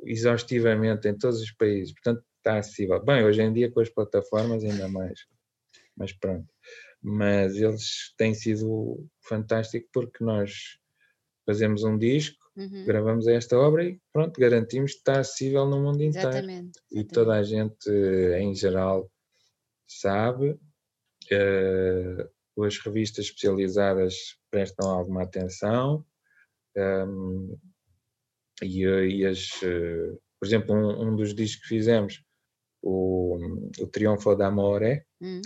exaustivamente em todos os países. Portanto, está acessível. Bem, hoje em dia com as plataformas ainda mais. Mas pronto. Mas eles têm sido fantásticos porque nós fazemos um disco, uhum. gravamos esta obra e pronto, garantimos que está acessível no mundo inteiro. Exatamente, exatamente. E toda a gente, em geral, sabe. Uh, as revistas especializadas prestam alguma atenção. Um, ehm, e, e as, uh, por exemplo, um, um, dos discos que fizemos, o, o Triunfo da Amore, uhum.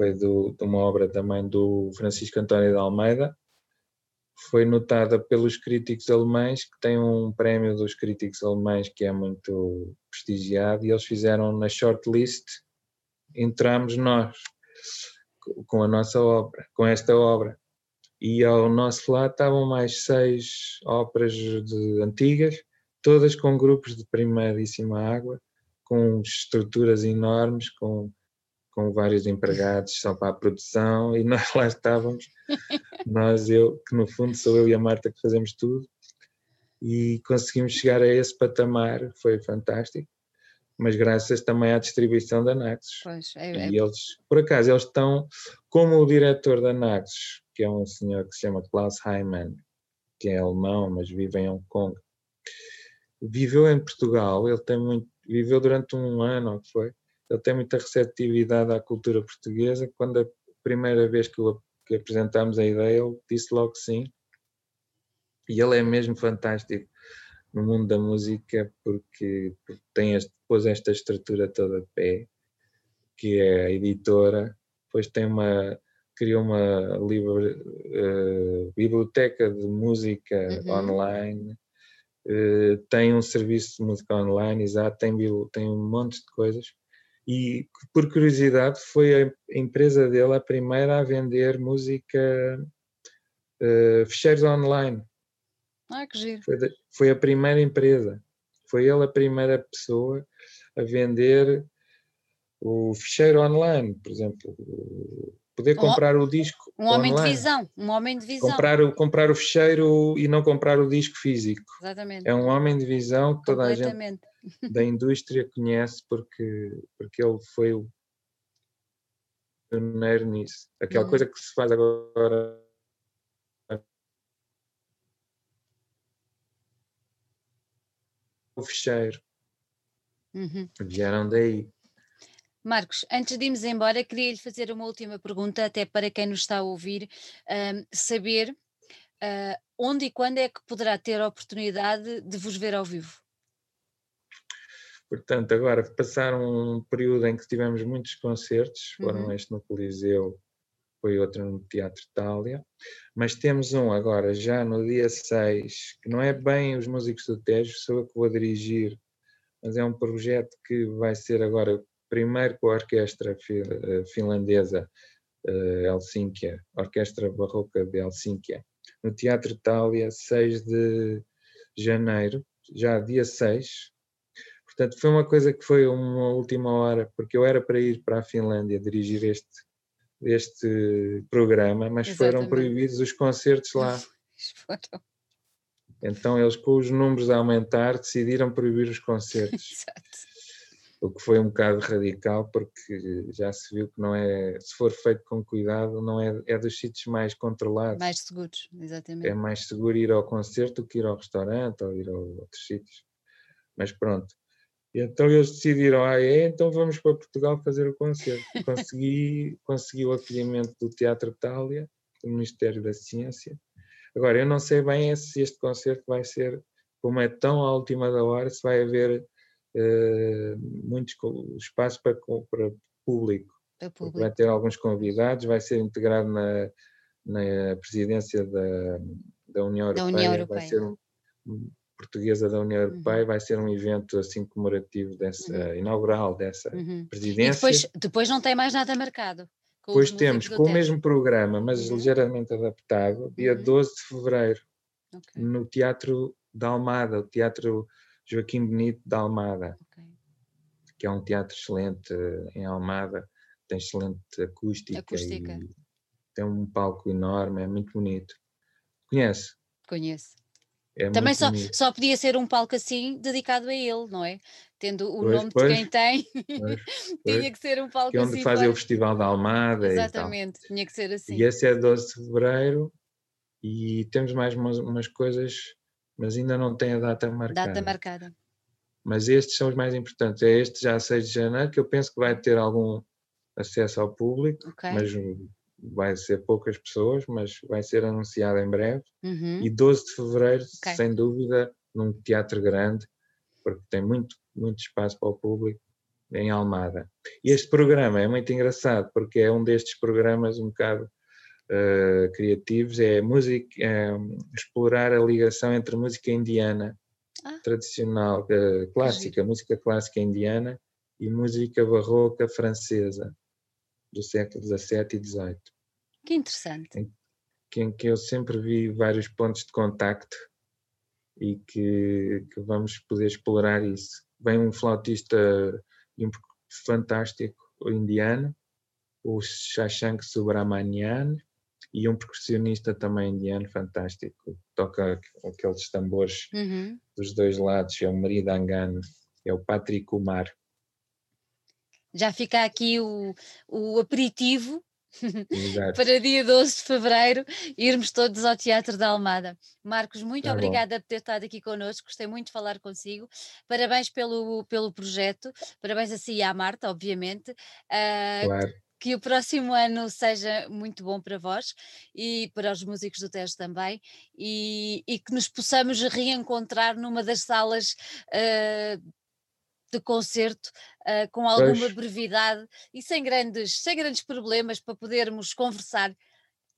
Foi do, de uma obra também do Francisco António de Almeida, foi notada pelos críticos alemães, que tem um prémio dos críticos alemães que é muito prestigiado, e eles fizeram na shortlist, entramos nós com a nossa obra, com esta obra. E ao nosso lado estavam mais seis óperas de, antigas, todas com grupos de primeiríssima água, com estruturas enormes, com com vários empregados só para a produção e nós lá estávamos, nós, eu, que no fundo sou eu e a Marta que fazemos tudo. E conseguimos chegar a esse patamar, foi fantástico, mas graças também à distribuição da Naxos. Pois, é, é... E eles, por acaso, eles estão, como o diretor da Naxos, que é um senhor que se chama Klaus Heimann, que é alemão, mas vive em Hong Kong, viveu em Portugal, ele tem muito, viveu durante um ano, que foi, ele tem muita receptividade à cultura portuguesa. Quando a primeira vez que, que apresentámos a ideia, ele disse logo sim. E ele é mesmo fantástico no mundo da música porque, porque tem este, pôs esta estrutura toda de pé, que é a editora, depois tem uma criou uma livre, uh, biblioteca de música uhum. online, uh, tem um serviço de música online, exato, tem, tem um monte de coisas e por curiosidade foi a empresa dele a primeira a vender música uh, ficheiros online. Ah, que giro. Foi, de, foi, a primeira empresa. Foi ele a primeira pessoa a vender o ficheiro online, por exemplo, poder comprar o disco. Um homem online. de visão, um homem de visão. Comprar o, comprar o ficheiro e não comprar o disco físico. Exatamente. É um homem de visão que toda a gente da indústria conhece porque, porque ele foi o pioneiro nisso. Aquela uhum. coisa que se faz agora. O ficheiro. Uhum. Vieram daí. Marcos, antes de irmos embora, queria lhe fazer uma última pergunta, até para quem nos está a ouvir, um, saber uh, onde e quando é que poderá ter a oportunidade de vos ver ao vivo? Portanto, agora passaram um período em que tivemos muitos concertos, foram uhum. este no Coliseu, foi outro no Teatro Itália, mas temos um agora já no dia 6, que não é bem os músicos do Tejo, sou eu que vou dirigir, mas é um projeto que vai ser agora primeiro com a orquestra eh, finlandesa uh, Helsínquia, Orquestra Barroca de Helsínquia, no Teatro Itália, 6 de janeiro, já dia 6, Portanto, foi uma coisa que foi uma última hora, porque eu era para ir para a Finlândia dirigir este, este programa, mas Exatamente. foram proibidos os concertos lá. [laughs] Então eles, com os números a aumentar, decidiram proibir os concertos. [laughs] Exato. O que foi um bocado radical, porque já se viu que não é, se for feito com cuidado, não é, é dos sítios mais controlados. Mais seguros, exatamente. É mais seguro ir ao concerto do que ir ao restaurante ou ir a outros sítios. Mas pronto, e então eles decidiram, ah é, então vamos para Portugal fazer o concerto. [laughs] Consegui, consegui o acolhimento do Teatro Itália, do Ministério da Ciência. Agora, eu não sei bem se este concerto vai ser, como é tão à última da hora, se vai haver uh, muito espaço para, para público. público. Vai ter alguns convidados, vai ser integrado na, na presidência da, da União Europeia. Da União Europeia. Vai ser um, portuguesa da União Europeia, uhum. vai ser um evento assim comemorativo dessa, uhum. inaugural dessa uhum. presidência. E depois, depois não tem mais nada marcado. Depois temos com o mesmo programa, mas uhum. ligeiramente adaptado, dia 12 uhum. de fevereiro, okay. no Teatro da Almada, o Teatro Joaquim Benito da Almada. Okay. que é um teatro excelente em Almada, tem excelente acústica, Acústica. e tem um palco enorme, é muito bonito. Conhece? Conheço. É Também só, bonito. só podia ser um palco assim dedicado a ele, não é? Tendo o Pois, nome pois, de quem tem, [laughs] Pois, tinha que ser um palco Que é onde assim. fazem o Festival da Almada e tal. Exatamente, tinha que ser assim. E esse é 12 de Fevereiro e temos mais umas, umas coisas, mas ainda não tem a data marcada. Data marcada. Mas estes são os mais importantes. É este já a 6 de janeiro, que eu penso que vai ter algum acesso ao público, Ok. mas vai ser poucas pessoas, mas vai ser anunciado em breve. Uhum. E 12 de fevereiro, Ok. sem dúvida, num teatro grande, porque tem muito, muito espaço para o público, em Almada. E este programa é muito engraçado, porque é um destes programas um bocado eh, criativos, é música, é, explorar a ligação entre música indiana Ah. tradicional, eh, clássica, música clássica indiana e música barroca francesa do século XVII e XVIII Que interessante. que, em que eu sempre vi vários pontos de contacto e que, que vamos poder explorar isso. Vem um flautista fantástico indiano, o Shashank Subramanian, e um percussionista também indiano fantástico, toca aqu- aqueles tambores Uhum. dos dois lados, é o Maridangan, é o Patrick Kumar. Já fica aqui o, o aperitivo [laughs] para dia 12 de fevereiro irmos todos ao Teatro da Almada. Marcos, muito Tá bom. obrigada por ter estado aqui connosco, gostei muito de falar consigo. Parabéns pelo, pelo projeto, parabéns a si e à Marta, obviamente. Ah, Claro, que o próximo ano seja muito bom para vós e para os músicos do Tejo também e, e que nos possamos reencontrar numa das salas ah, de concerto ah, com alguma Pois. brevidade e sem grandes, sem grandes problemas para podermos conversar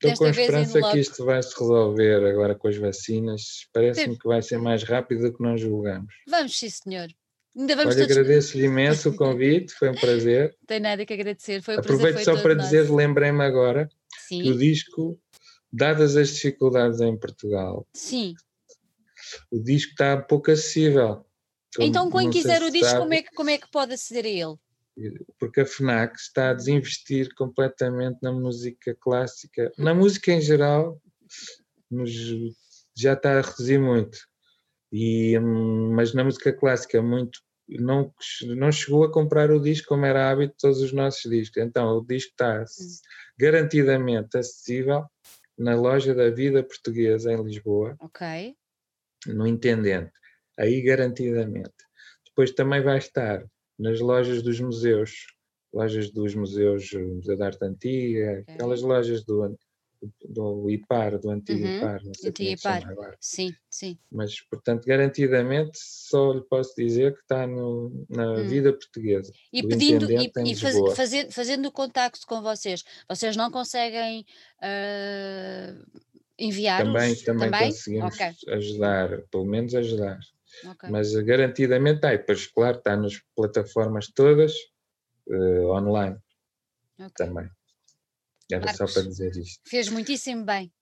estou desta com a vez em esperança que isto vai se resolver agora com as vacinas. Parece-me que vai ser mais rápido do que nós julgamos. Vamos, sim senhor. Ainda vamos Olha, todos. agradeço-lhe imenso o [laughs] convite, foi um prazer. Não tem nada que agradecer. Foi um prazer Aproveito foi só para dizer, lembrei-me agora que o Sim, disco, dadas as dificuldades em Portugal, sim. o disco está pouco acessível. Como- Então, quem quiser se o disco, sabe, como é, que, como é que pode aceder a ele? Porque a FNAC está a desinvestir completamente na música clássica, na música em geral, nos- já está a reduzir muito. E, hum, mas na música clássica muito não, não chegou a comprar o disco como era hábito de todos os nossos discos. Então o disco está garantidamente acessível na loja da Vida Portuguesa em Lisboa, Ok. no Intendente, aí garantidamente. Depois também vai estar nas lojas dos museus, lojas dos museus, Museu da Arte Antiga, aquelas lojas do, do IPAR, do antigo Uhum, IPAR, não sei antigo como é se chama IPAR. agora. Sim, sim. Mas, portanto, garantidamente, só lhe posso dizer que está no- na Hum. Vida Portuguesa. E do pedindo e, e faz- fazendo o contacto com vocês, vocês não conseguem ah, enviar Também, também, também? conseguimos Ok, ajudar, pelo menos ajudar. Ok. Mas garantidamente está. E depois, claro, está nas plataformas todas, eh, online ok. também. Era só Marcos. para dizer isto. Fez muitíssimo bem.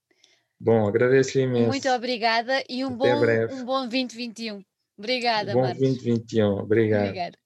Bom, agradeço-lhe imenso. Muito obrigada e um Até bom, breve. um bom 2021. Obrigada, Bom Marcos. 2021. Obrigado. Obrigada.